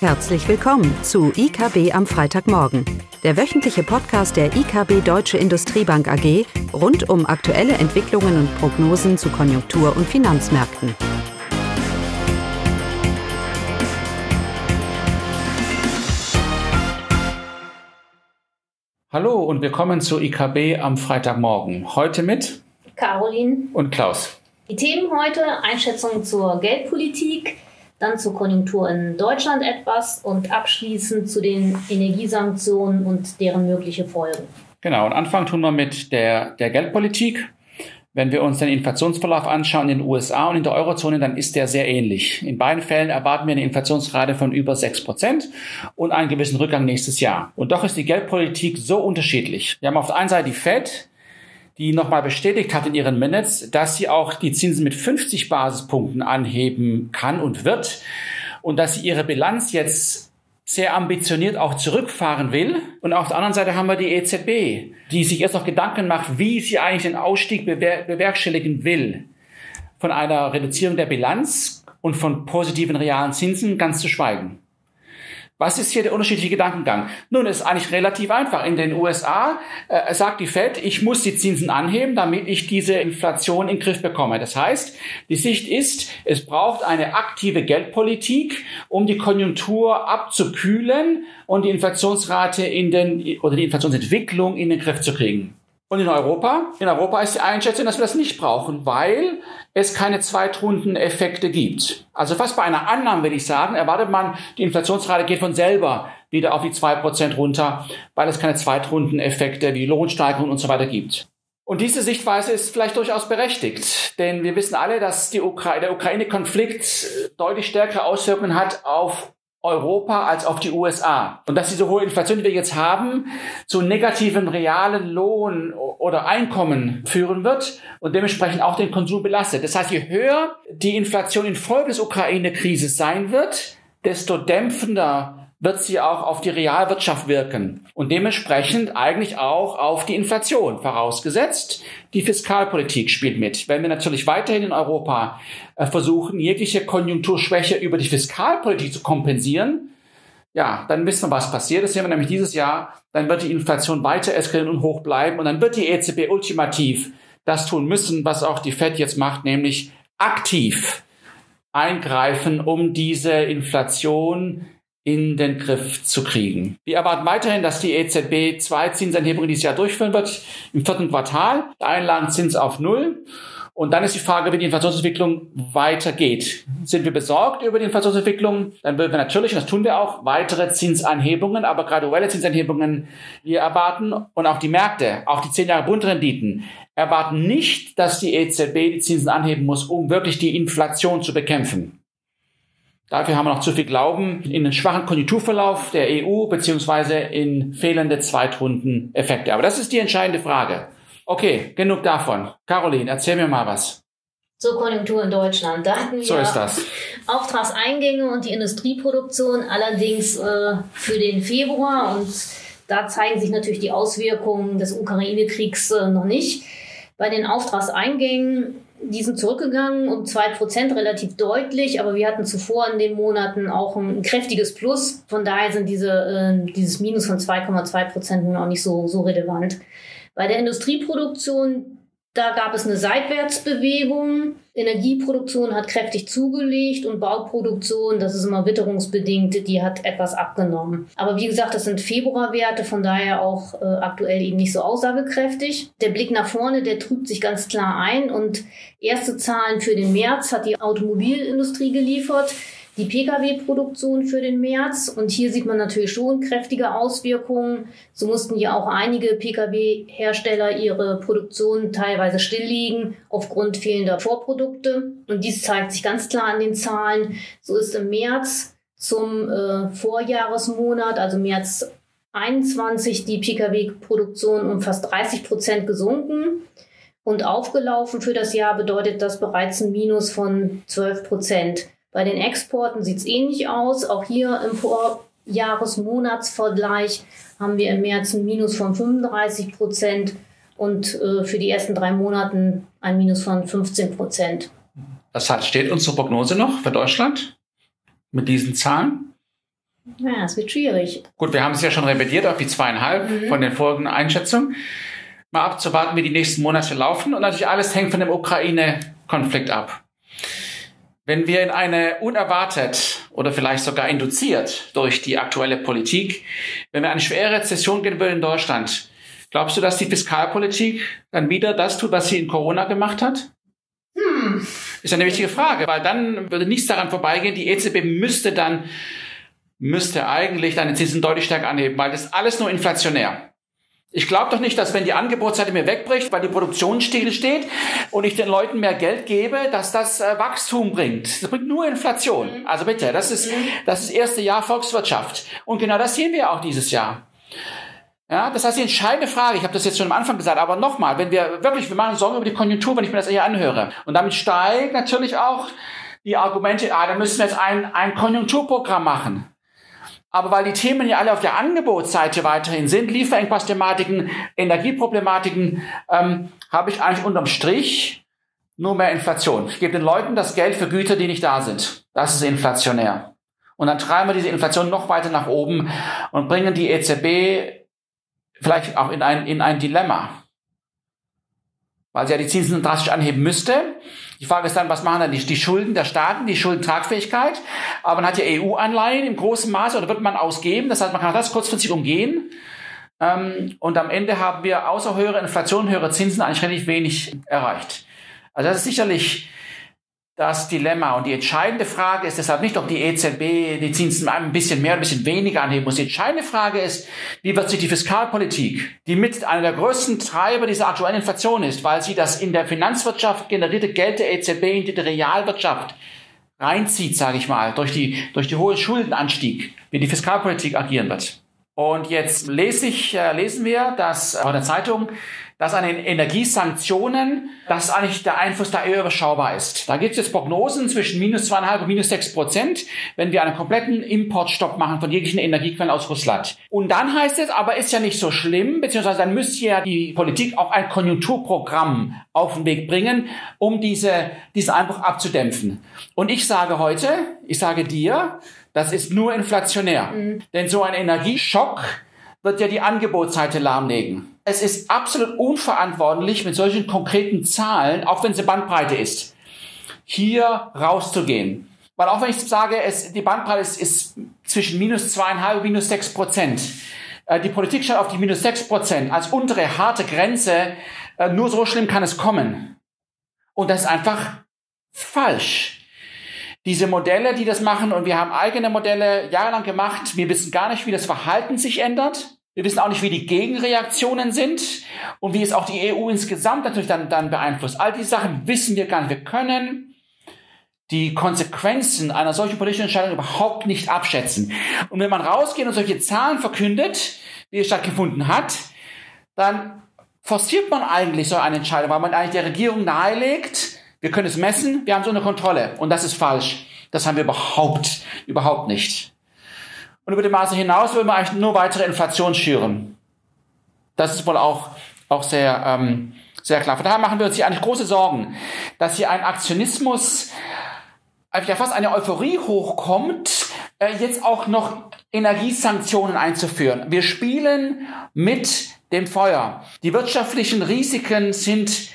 Herzlich willkommen zu IKB am Freitagmorgen, der wöchentliche Podcast der IKB Deutsche Industriebank AG rund um aktuelle Entwicklungen und Prognosen zu Konjunktur- und Finanzmärkten. Hallo und willkommen zu IKB am Freitagmorgen. Heute mit Caroline und Klaus. Die Themen heute Einschätzung zur Geldpolitik, dann zur Konjunktur in Deutschland etwas und abschließend zu den Energiesanktionen und deren mögliche Folgen. Genau, und anfangen tun wir mit der, der Geldpolitik. Wenn wir uns den Inflationsverlauf anschauen in den USA und in der Eurozone, dann ist der sehr ähnlich. In beiden Fällen erwarten wir eine Inflationsrate von über 6 Prozent und einen gewissen Rückgang nächstes Jahr. Und doch ist die Geldpolitik so unterschiedlich. Wir haben auf der einen Seite die Fed, die nochmal bestätigt hat in ihren Minutes, dass sie auch die Zinsen mit 50 Basispunkten anheben kann und wird und dass sie ihre Bilanz jetzt sehr ambitioniert auch zurückfahren will. Und auf der anderen Seite haben wir die EZB, die sich jetzt noch Gedanken macht, wie sie eigentlich den Ausstieg bewer bewerkstelligen will. Von einer Reduzierung der Bilanz und von positiven realen Zinsen ganz zu schweigen. Was ist hier der unterschiedliche Gedankengang? Nun, es ist eigentlich relativ einfach. In den USA äh, sagt die Fed, ich muss die Zinsen anheben, damit ich diese Inflation in den Griff bekomme. Das heißt, die Sicht ist, es braucht eine aktive Geldpolitik, um die Konjunktur abzukühlen und die Inflationsrate in den, oder die Inflationsentwicklung in den Griff zu kriegen. Und in Europa? In Europa ist die Einschätzung, dass wir das nicht brauchen, weil es keine Zweitrundeneffekte gibt. Also fast bei einer Annahme, würde ich sagen, erwartet man, die Inflationsrate geht von selber wieder auf die zwei Prozent runter, weil es keine Zweitrundeneffekte wie Lohnsteigerung und so weiter gibt. Und diese Sichtweise ist vielleicht durchaus berechtigt, denn wir wissen alle, dass Ukra der Ukraine-Konflikt deutlich stärkere Auswirkungen hat auf Europa als auf die USA. Und dass diese hohe Inflation, die wir jetzt haben, zu negativen realen Lohn oder Einkommen führen wird und dementsprechend auch den Konsum belastet. Das heißt, je höher die Inflation infolge des Ukraine-Krises sein wird, desto dämpfender wird sie auch auf die Realwirtschaft wirken und dementsprechend eigentlich auch auf die Inflation, vorausgesetzt, die Fiskalpolitik spielt mit. Wenn wir natürlich weiterhin in Europa äh, versuchen, jegliche Konjunkturschwäche über die Fiskalpolitik zu kompensieren, ja, dann wissen wir, was passiert. Das sehen wir nämlich dieses Jahr. Dann wird die Inflation weiter eskalieren und hoch bleiben und dann wird die EZB ultimativ das tun müssen, was auch die Fed jetzt macht, nämlich aktiv eingreifen, um diese Inflation in den Griff zu kriegen. Wir erwarten weiterhin, dass die EZB zwei Zinsanhebungen dieses Jahr durchführen wird. Im vierten Quartal Einlagenzins auf Null. Und dann ist die Frage, wie die Inflationsentwicklung weitergeht. Sind wir besorgt über die Inflationsentwicklung? Dann würden wir natürlich, und das tun wir auch, weitere Zinsanhebungen, aber graduelle Zinsanhebungen wir erwarten. Und auch die Märkte, auch die zehn Jahre Bundrenditen erwarten nicht, dass die EZB die Zinsen anheben muss, um wirklich die Inflation zu bekämpfen. Dafür haben wir noch zu viel Glauben in den schwachen Konjunkturverlauf der EU beziehungsweise in fehlende Zweitrundeneffekte. Aber das ist die entscheidende Frage. Okay, genug davon. Caroline, erzähl mir mal was. Zur Konjunktur in Deutschland. Da hatten wir so ist das. Auftragseingänge und die Industrieproduktion allerdings äh, für den Februar und da zeigen sich natürlich die Auswirkungen des Ukraine-Kriegs äh, noch nicht. Bei den Auftragseingängen die sind zurückgegangen um zwei Prozent relativ deutlich, aber wir hatten zuvor in den Monaten auch ein, kräftiges Plus. Von daher sind diese, äh, dieses Minus von 2,2 Prozent nun auch nicht so, so relevant. Bei der Industrieproduktion da gab es eine Seitwärtsbewegung. Energieproduktion hat kräftig zugelegt und Bauproduktion, das ist immer witterungsbedingt, die hat etwas abgenommen. Aber wie gesagt, das sind Februarwerte, von daher auch äh, aktuell eben nicht so aussagekräftig. Der Blick nach vorne, der trübt sich ganz klar ein und erste Zahlen für den März hat die Automobilindustrie geliefert die Pkw-Produktion für den März. Und hier sieht man natürlich schon kräftige Auswirkungen. So mussten ja auch einige Pkw-Hersteller ihre Produktion teilweise stilllegen aufgrund fehlender Vorprodukte. Und dies zeigt sich ganz klar an den Zahlen. So ist im März zum äh, Vorjahresmonat, also März 21, die Pkw-Produktion um fast 30 Prozent gesunken. Und aufgelaufen für das Jahr bedeutet das bereits ein Minus von 12 Prozent. Bei den Exporten sieht es ähnlich aus. Auch hier im Vorjahresmonatsvergleich haben wir im März ein Minus von 35 Prozent und äh, für die ersten drei Monate ein Minus von 15 Prozent. Das heißt, steht unsere Prognose noch für Deutschland mit diesen Zahlen? Ja, es wird schwierig. Gut, wir haben es ja schon revidiert auf die zweieinhalb mhm. von den folgenden Einschätzungen. Mal abzuwarten, wie die nächsten Monate laufen. Und natürlich alles hängt von dem Ukraine-Konflikt ab. Wenn wir in eine unerwartet oder vielleicht sogar induziert durch die aktuelle Politik, wenn wir eine schwere Rezession gehen würden in Deutschland, glaubst du, dass die Fiskalpolitik dann wieder das tut, was sie in Corona gemacht hat? Hm. Ist eine wichtige Frage, weil dann würde nichts daran vorbeigehen. Die EZB müsste dann, müsste eigentlich deine Zinsen deutlich stärker anheben, weil das ist alles nur inflationär. Ich glaube doch nicht, dass wenn die Angebotsseite mir wegbricht, weil die Produktion steht und ich den Leuten mehr Geld gebe, dass das äh, Wachstum bringt. Das bringt nur Inflation. Mhm. Also bitte, das ist das ist erste Jahr Volkswirtschaft. Und genau das sehen wir auch dieses Jahr. Ja, das heißt, die entscheidende Frage, ich habe das jetzt schon am Anfang gesagt, aber nochmal, wenn wir wirklich, wir machen Sorgen über die Konjunktur, wenn ich mir das hier anhöre. Und damit steigt natürlich auch die Argumente, ah, da müssen wir jetzt ein, ein Konjunkturprogramm machen. Aber weil die Themen ja alle auf der Angebotsseite weiterhin sind, Lieferengpassthematiken, Energieproblematiken, ähm, habe ich eigentlich unterm Strich nur mehr Inflation. Ich gebe den Leuten das Geld für Güter, die nicht da sind. Das ist inflationär. Und dann treiben wir diese Inflation noch weiter nach oben und bringen die EZB vielleicht auch in ein, in ein Dilemma. Weil sie ja die Zinsen drastisch anheben müsste. Die Frage ist dann, was machen dann die, die Schulden der Staaten, die Schuldentragfähigkeit? Aber man hat ja EU-Anleihen im großen Maße oder wird man ausgeben. Das heißt, man kann das kurzfristig umgehen. Ähm, und am Ende haben wir außer höhere Inflation, höhere Zinsen eigentlich relativ wenig erreicht. Also das ist sicherlich das Dilemma. Und die entscheidende Frage ist deshalb nicht, ob die EZB die Zinsen ein bisschen mehr, ein bisschen weniger anheben muss. Die entscheidende Frage ist, wie wird sich die Fiskalpolitik, die mit einer der größten Treiber dieser aktuellen Inflation ist, weil sie das in der Finanzwirtschaft generierte Geld der EZB in die Realwirtschaft reinzieht, sage ich mal, durch die, durch die hohe Schuldenanstieg, wie die Fiskalpolitik agieren wird. Und jetzt lese ich, äh, lesen wir, dass äh, in der Zeitung, dass an den Energiesanktionen, dass eigentlich der Einfluss da eher überschaubar ist. Da gibt es jetzt Prognosen zwischen minus zweieinhalb und minus sechs Prozent, wenn wir einen kompletten Importstopp machen von jeglichen Energiequellen aus Russland. Und dann heißt es, aber ist ja nicht so schlimm, beziehungsweise dann müsste ja die Politik auch ein Konjunkturprogramm auf den Weg bringen, um diese, diesen Einbruch abzudämpfen. Und ich sage heute, ich sage dir, das ist nur inflationär. Mhm. Denn so ein Energieschock wird ja die Angebotsseite lahmlegen. Es ist absolut unverantwortlich, mit solchen konkreten Zahlen, auch wenn es Bandbreite ist, hier rauszugehen. Weil auch wenn ich sage, es, die Bandbreite ist, ist zwischen minus zweieinhalb und minus sechs Prozent. Äh, die Politik schaut auf die minus sechs Prozent als untere harte Grenze. Äh, nur so schlimm kann es kommen. Und das ist einfach falsch. Diese Modelle, die das machen, und wir haben eigene Modelle jahrelang gemacht, wir wissen gar nicht, wie das Verhalten sich ändert. Wir wissen auch nicht, wie die Gegenreaktionen sind und wie es auch die EU insgesamt natürlich dann, dann beeinflusst. All diese Sachen wissen wir gar nicht. Wir können die Konsequenzen einer solchen politischen Entscheidung überhaupt nicht abschätzen. Und wenn man rausgeht und solche Zahlen verkündet, wie es stattgefunden hat, dann forciert man eigentlich so eine Entscheidung, weil man eigentlich der Regierung nahelegt, wir können es messen, wir haben es unter Kontrolle. Und das ist falsch. Das haben wir überhaupt, überhaupt nicht. Und über die Maße hinaus will man eigentlich nur weitere Inflation schüren. Das ist wohl auch, auch sehr, ähm, sehr klar. Von daher machen wir uns hier eigentlich große Sorgen, dass hier ein Aktionismus, ja fast eine Euphorie hochkommt, äh, jetzt auch noch Energiesanktionen einzuführen. Wir spielen mit dem Feuer. Die wirtschaftlichen Risiken sind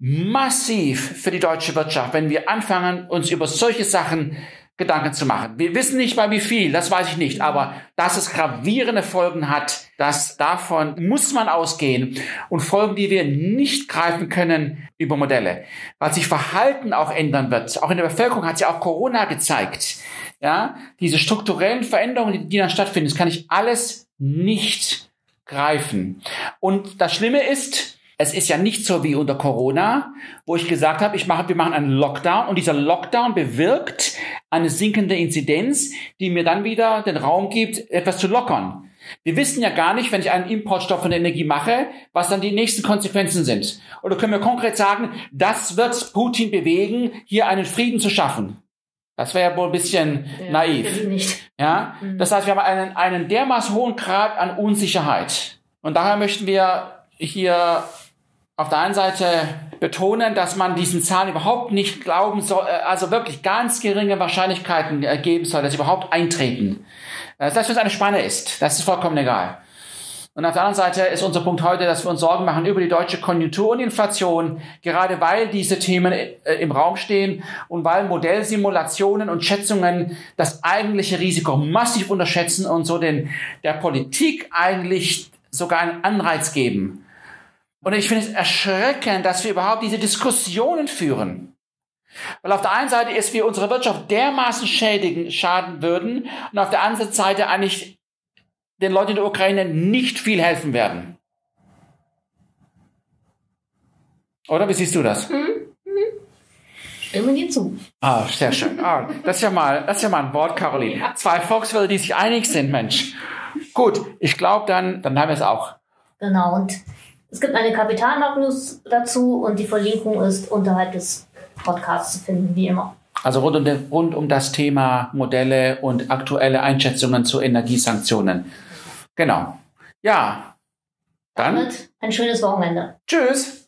massiv für die deutsche Wirtschaft, wenn wir anfangen, uns über solche Sachen Gedanken zu machen. Wir wissen nicht bei wie viel, das weiß ich nicht, aber dass es gravierende Folgen hat, das davon muss man ausgehen und Folgen, die wir nicht greifen können über Modelle, weil sich Verhalten auch ändern wird. Auch in der Bevölkerung hat ja auch Corona gezeigt. Ja, diese strukturellen Veränderungen, die, die dann stattfinden, das kann ich alles nicht greifen. Und das Schlimme ist, es ist ja nicht so wie unter Corona, wo ich gesagt habe, ich mache, wir machen einen Lockdown und dieser Lockdown bewirkt eine sinkende Inzidenz, die mir dann wieder den Raum gibt, etwas zu lockern. Wir wissen ja gar nicht, wenn ich einen Importstoff von der Energie mache, was dann die nächsten Konsequenzen sind. Oder können wir konkret sagen, das wird Putin bewegen, hier einen Frieden zu schaffen. Das wäre ja wohl ein bisschen ja, naiv. Ja, mhm. das heißt, wir haben einen, einen dermaßen hohen Grad an Unsicherheit. Und daher möchten wir hier auf der einen Seite betonen, dass man diesen Zahlen überhaupt nicht glauben soll, äh, also wirklich ganz geringe Wahrscheinlichkeiten äh, geben soll, dass sie überhaupt eintreten. Dass das für eine Spanne ist, das ist vollkommen egal. Und auf der anderen Seite ist unser Punkt heute, dass wir uns Sorgen machen über die deutsche Konjunktur und Inflation, gerade weil diese Themen äh, im Raum stehen und weil Modellsimulationen und Schätzungen das eigentliche Risiko massiv unterschätzen und so den, der Politik eigentlich sogar einen Anreiz geben, und ich finde es erschreckend, dass wir überhaupt diese Diskussionen führen. Weil auf der einen Seite ist, wir unsere Wirtschaft dermaßen schädigen, schaden würden und auf der anderen Seite eigentlich den Leuten in der Ukraine nicht viel helfen werden. Oder wie siehst du das? Mhm. Stimme dir zu. Ah, sehr schön. Ah, das ist ja mal, das ist ja mal ein Wort, Caroline. Zwei Volkswürde, die sich einig sind, Mensch. Gut, ich glaube, dann, dann haben wir es auch. Genau. Und es gibt eine Kapitalmarktnews dazu und die Verlinkung ist unterhalb des Podcasts zu finden, wie immer. Also rund um, den, rund um das Thema Modelle und aktuelle Einschätzungen zu Energiesanktionen. Genau. Ja. Dann. Damit ein schönes Wochenende. Tschüss.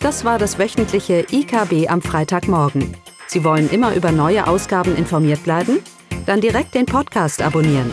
Das war das wöchentliche IKB am Freitagmorgen. Sie wollen immer über neue Ausgaben informiert bleiben? Dann direkt den Podcast abonnieren